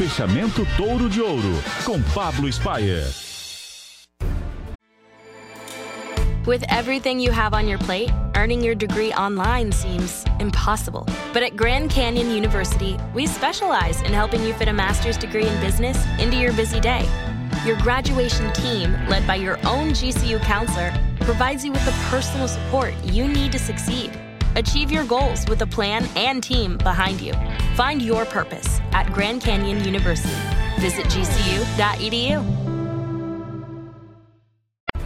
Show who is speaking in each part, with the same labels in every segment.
Speaker 1: Fechamento Touro de Ouro, com Pablo Spayer.
Speaker 2: With everything you have on your plate, earning your degree online seems impossible. But at Grand Canyon University, we specialize in helping you fit a master's degree in business into your busy day. Your graduation team, led by your own GCU counselor, provides you with the personal support you need to succeed. Achieve your goals with a plan and team behind you. Find your purpose at Grand Canyon University. Visit gcu.edu.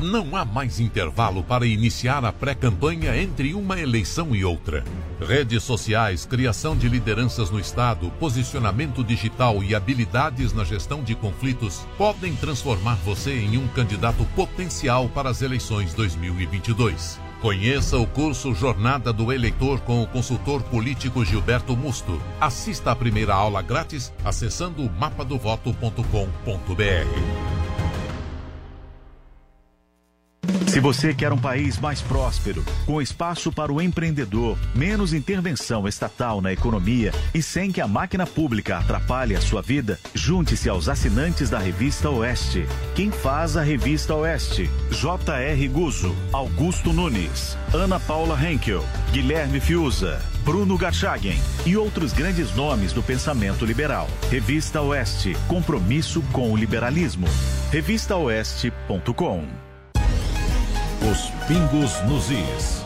Speaker 3: Não há mais intervalo para iniciar a pré-campanha entre uma eleição e outra. Redes sociais, criação de lideranças no Estado, posicionamento digital e habilidades na gestão de conflitos podem transformar você em um candidato potencial para as eleições 2022. Conheça o curso Jornada do Eleitor com o consultor político Gilberto Musto. Assista a primeira aula grátis acessando mapadovoto.com.br.
Speaker 1: Se você quer um país mais próspero, com espaço para o empreendedor, menos intervenção estatal na economia e sem que a máquina pública atrapalhe a sua vida, junte-se aos assinantes da Revista Oeste. Quem faz a Revista Oeste? J.R. Guzo, Augusto Nunes, Ana Paula Henkel, Guilherme Fiuza, Bruno Garchagen e outros grandes nomes do pensamento liberal. Revista Oeste, compromisso com o liberalismo. Revistaoeste.com
Speaker 4: Os pingos nos is.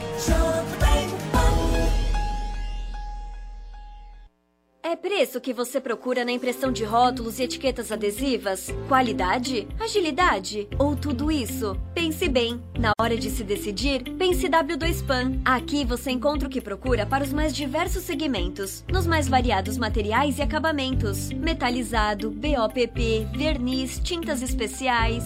Speaker 5: É preço que você procura na impressão de rótulos e etiquetas adesivas? Qualidade? Agilidade? Ou tudo isso? Pense bem. Na hora de se decidir, pense W2PAN. Aqui você encontra o que procura para os mais diversos segmentos, nos mais variados materiais e acabamentos: metalizado, BOPP, verniz, tintas especiais.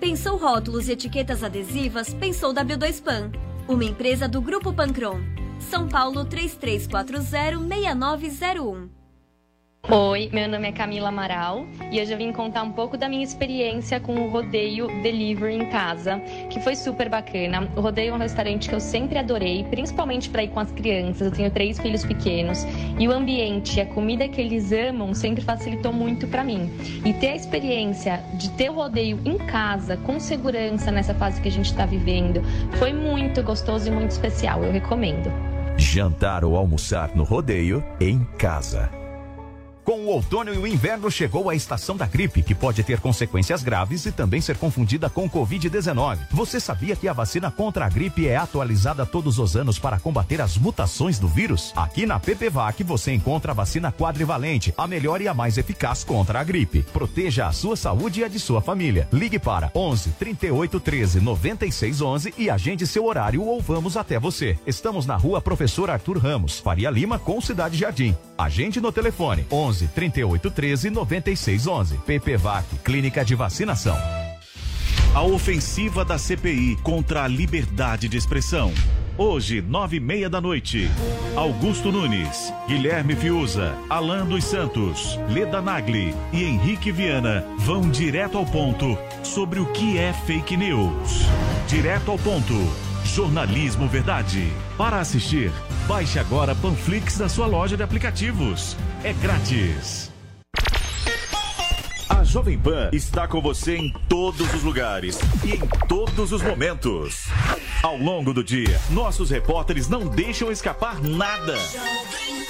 Speaker 5: Pensou rótulos e etiquetas adesivas? Pensou W2PAN. Uma empresa do Grupo Pancron. São Paulo 3340-6901.
Speaker 6: Oi, meu nome é Camila Amaral e hoje eu vim contar um pouco da minha experiência com o rodeio Delivery em casa, que foi super bacana. O rodeio é um restaurante que eu sempre adorei, principalmente para ir com as crianças. Eu tenho três filhos pequenos e o ambiente, a comida que eles amam sempre facilitou muito para mim. E ter a experiência de ter o rodeio em casa, com segurança nessa fase que a gente está vivendo, foi muito gostoso e muito especial. Eu recomendo.
Speaker 4: Jantar ou almoçar no rodeio em casa.
Speaker 7: Com o outono e o inverno chegou a estação da gripe, que pode ter consequências graves e também ser confundida com Covid-19. Você sabia que a vacina contra a gripe é atualizada todos os anos para combater as mutações do vírus? Aqui na PPVAC você encontra a vacina quadrivalente, a melhor e a mais eficaz contra a gripe. Proteja a sua saúde e a de sua família. Ligue para 11 38 13 96 11 e agende seu horário ou vamos até você. Estamos na rua Professor Arthur Ramos, Faria Lima, com Cidade Jardim. Agende no telefone 11 38 13 96 11. PPVAC, Clínica de Vacinação.
Speaker 1: A ofensiva da CPI contra a liberdade de expressão. Hoje, nove e meia da noite. Augusto Nunes, Guilherme Fiuza, Alan dos Santos, Leda Nagli e Henrique Viana vão direto ao ponto sobre o que é fake news. Direto ao ponto. Jornalismo Verdade. Para assistir, baixe agora Panflix na sua loja de aplicativos. É grátis. A Jovem Pan está com você em todos os lugares e em todos os momentos. Ao longo do dia, nossos repórteres não deixam escapar nada.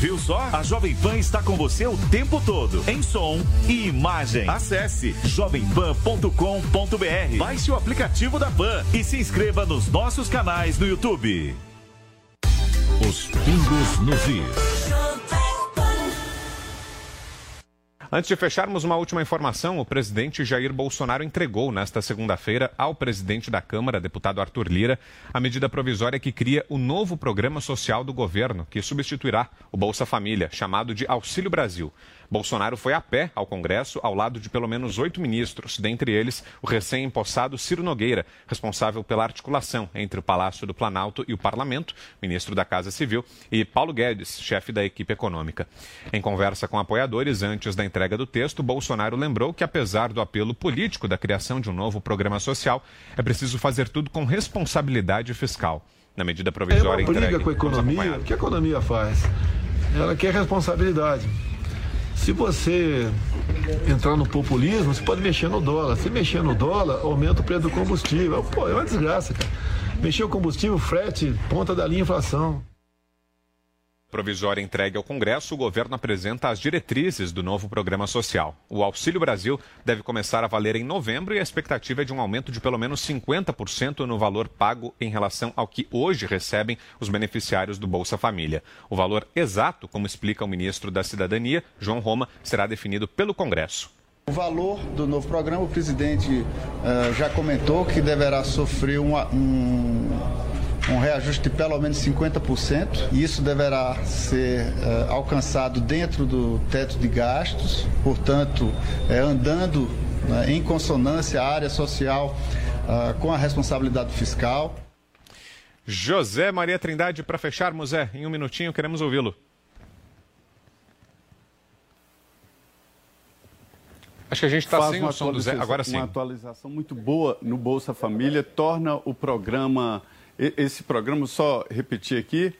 Speaker 1: Viu só? A Jovem Pan está com você o tempo todo, em som e imagem. Acesse jovempan.com.br, baixe o aplicativo da Pan e se inscreva nos nossos canais no YouTube.
Speaker 4: Os pingos nos is.
Speaker 8: Antes de fecharmos uma última informação, o presidente Jair Bolsonaro entregou nesta segunda-feira ao presidente da Câmara, deputado Arthur Lira, a medida provisória que cria o novo programa social do governo, que substituirá o Bolsa Família, chamado de Auxílio Brasil. Bolsonaro foi a pé ao Congresso, ao lado de pelo menos oito ministros, dentre eles o recém-empossado Ciro Nogueira, responsável pela articulação entre o Palácio do Planalto e o Parlamento, ministro da Casa Civil, e Paulo Guedes, chefe da equipe econômica. Em conversa com apoiadores antes da entrega do texto, Bolsonaro lembrou que, apesar do apelo político da criação de um novo programa social, é preciso fazer tudo com responsabilidade fiscal. Na medida provisória
Speaker 9: é uma briga
Speaker 8: entregue,
Speaker 9: com a economia. O que a economia faz? Ela quer responsabilidade. Se você entrar no populismo, você pode mexer no dólar. Se mexer no dólar, aumenta o preço do combustível. Pô, é uma desgraça, cara. Mexer o combustível, frete, ponta da linha inflação
Speaker 8: provisória entregue ao Congresso, o governo apresenta as diretrizes do novo programa social. O Auxílio Brasil deve começar a valer em novembro e a expectativa é de um aumento de pelo menos 50% no valor pago em relação ao que hoje recebem os beneficiários do Bolsa Família. O valor exato, como explica o ministro da Cidadania, João Roma, será definido pelo Congresso.
Speaker 10: O valor do novo programa, o presidente uh, já comentou que deverá sofrer uma, um um reajuste de pelo menos 50%, e isso deverá ser uh, alcançado dentro do teto de gastos, portanto, uh, andando uh, em consonância a área social eh, com a responsabilidade fiscal.
Speaker 8: José Maria Trindade, para fecharmos, é, em um minutinho, queremos ouvi-lo. Acho que a gente está sem o som do Zé. Agora sim.
Speaker 11: Uma atualização muito boa no Bolsa Família torna o programa esse programa, só repetir aqui,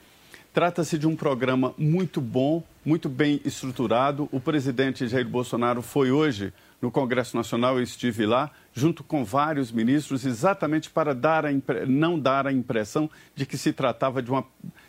Speaker 11: trata-se de um programa muito bom, muito bem estruturado. O presidente Jair Bolsonaro foi hoje no Congresso Nacional, eu estive lá, junto com vários ministros, exatamente para dar impre... não dar a impressão de que se tratava de, uma,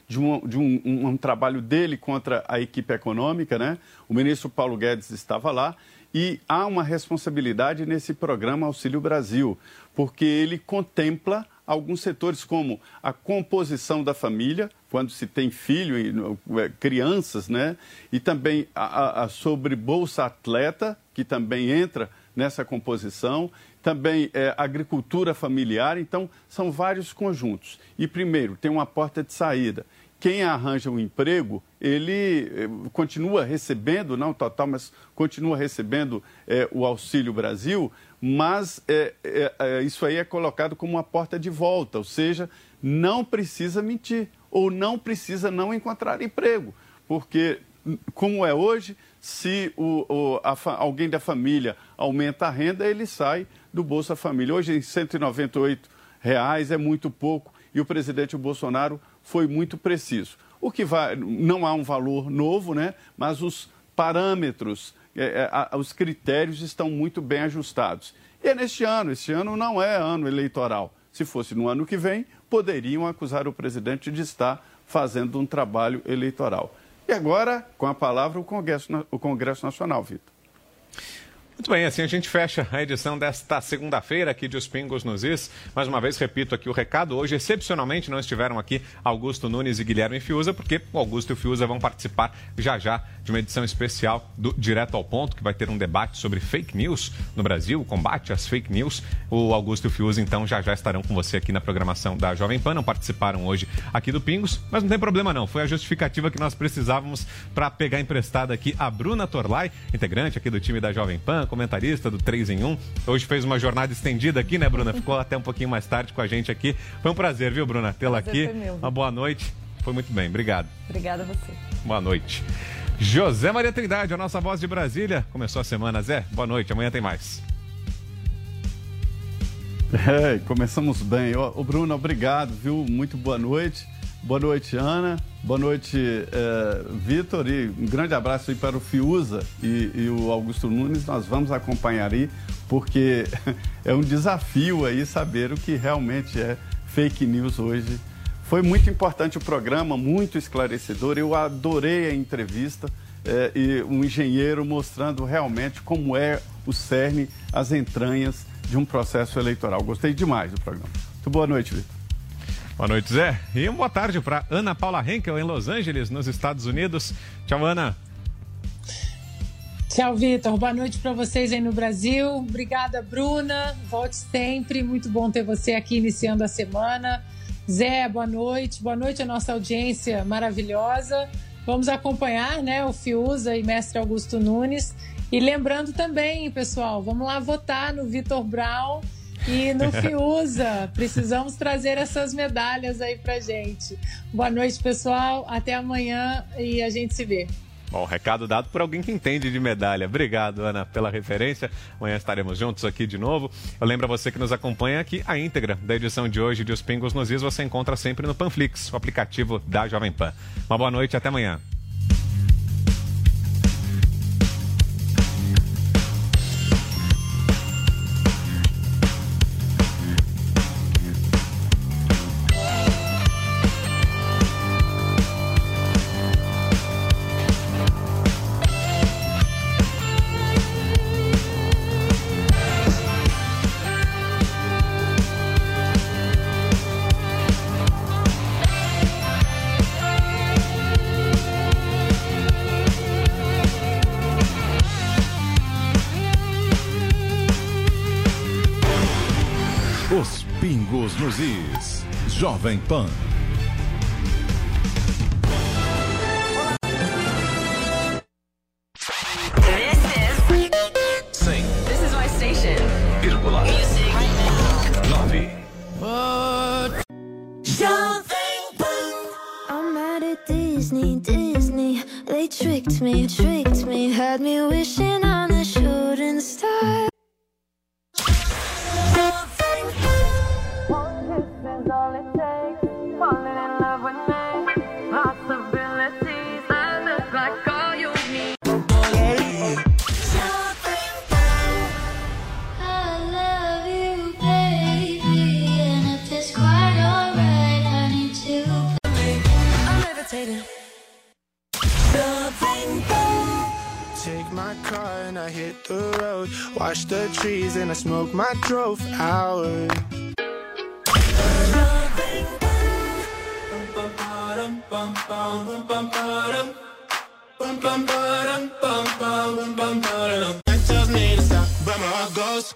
Speaker 11: de, um, de um, um, um, trabalho dele contra a equipe econômica. Né? O ministro Paulo Guedes estava lá e há uma responsabilidade nesse programa Auxílio Brasil, porque ele contempla alguns setores, como a composição da família, quando se tem filho e é, crianças, né? E também a, a, sobre Bolsa Atleta, que também entra nessa composição, também é, agricultura familiar, então são vários conjuntos. E primeiro, tem uma porta de saída. Quem arranja um emprego, ele é, continua recebendo, não total, mas continua recebendo é, o Auxílio Brasil, mas é, é, é, isso aí é colocado como uma porta de volta, ou seja, não precisa mentir ou não precisa não encontrar emprego, porque como é hoje, se o, o, a, alguém da família aumenta a renda, ele sai do Bolsa Família. Hoje, em 198 reais é muito pouco e o presidente Bolsonaro foi muito preciso. O que vai, não há um valor novo, né? Mas os parâmetros é, é, a, os critérios estão muito bem ajustados. E é neste ano, este ano não é ano eleitoral. Se fosse no ano que vem, poderiam acusar o presidente de estar fazendo um trabalho eleitoral. E agora, com a palavra, o Congresso, o Congresso Nacional, Vitor.
Speaker 8: Muito bem, assim a gente fecha a edição desta segunda-feira aqui de Os Pingos nos Is. Mais uma vez, repito aqui o recado. Hoje, excepcionalmente, não estiveram aqui Augusto Nunes e Guilherme Fiuza, porque o Augusto e o Fiuza vão participar já já de uma edição especial do Direto ao Ponto, que vai ter um debate sobre fake news no Brasil, combate às fake news. O Augusto e o Fiuza, então, já já estarão com você aqui na programação da Jovem Pan. Não participaram hoje aqui do Pingos, mas não tem problema não. Foi a justificativa que nós precisávamos para pegar emprestada aqui a Bruna Torlai, integrante aqui do time da Jovem Pan, comentarista do 3 em 1. Hoje fez uma jornada estendida aqui, né, Bruna? Ficou até um pouquinho mais tarde com a gente aqui. Foi um prazer, viu, Bruna, tê-la aqui. Uma boa noite. Foi muito bem, obrigado.
Speaker 12: Obrigada a você.
Speaker 8: Boa noite. José Maria Trindade, a nossa voz de Brasília. Começou a semana, Zé. Boa noite, amanhã tem mais.
Speaker 11: É, começamos bem. Ô, Bruno, obrigado, viu? Muito boa noite. Boa noite, Ana. Boa noite, é, Vitor. E um grande abraço aí para o Fiuza e, e, o Augusto Nunes. Nós vamos acompanhar aí, porque é um desafio aí saber o que realmente é fake news hoje foi muito importante o programa, muito esclarecedor. Eu adorei a entrevista é, e um engenheiro mostrando realmente como é o cerne, as entranhas de um processo eleitoral. Gostei demais do programa. Muito boa noite, Vitor.
Speaker 8: Boa noite, Zé. E uma boa tarde para Ana Paula Henkel, em Los Angeles, nos Estados Unidos. Tchau, Ana.
Speaker 12: Tchau, Vitor. Boa noite para vocês aí no Brasil. Obrigada, Bruna. Volte sempre. Muito bom ter você aqui iniciando a semana. Zé, boa noite. Boa noite à nossa audiência maravilhosa. Vamos acompanhar né, o Fiuza e mestre Augusto Nunes. E lembrando também, pessoal, vamos lá votar no Vitor Brown e no Fiuza. Precisamos trazer essas medalhas aí pra gente. Boa noite, pessoal. Até amanhã e a gente se vê.
Speaker 8: Bom, recado dado por alguém que entende de medalha. Obrigado, Ana, pela referência. Amanhã estaremos juntos aqui de novo. Eu lembro a você que nos acompanha que a íntegra da edição de hoje de Os Pingos nos Is você encontra sempre no Panflix, o aplicativo da Jovem Pan. Uma boa noite e até amanhã.
Speaker 13: Mad at Disney, Disney. They tricked me, tricked me, had me wishing
Speaker 14: Watch the trees and I smoke my drove hours. It tells me to stop, but my heart goes.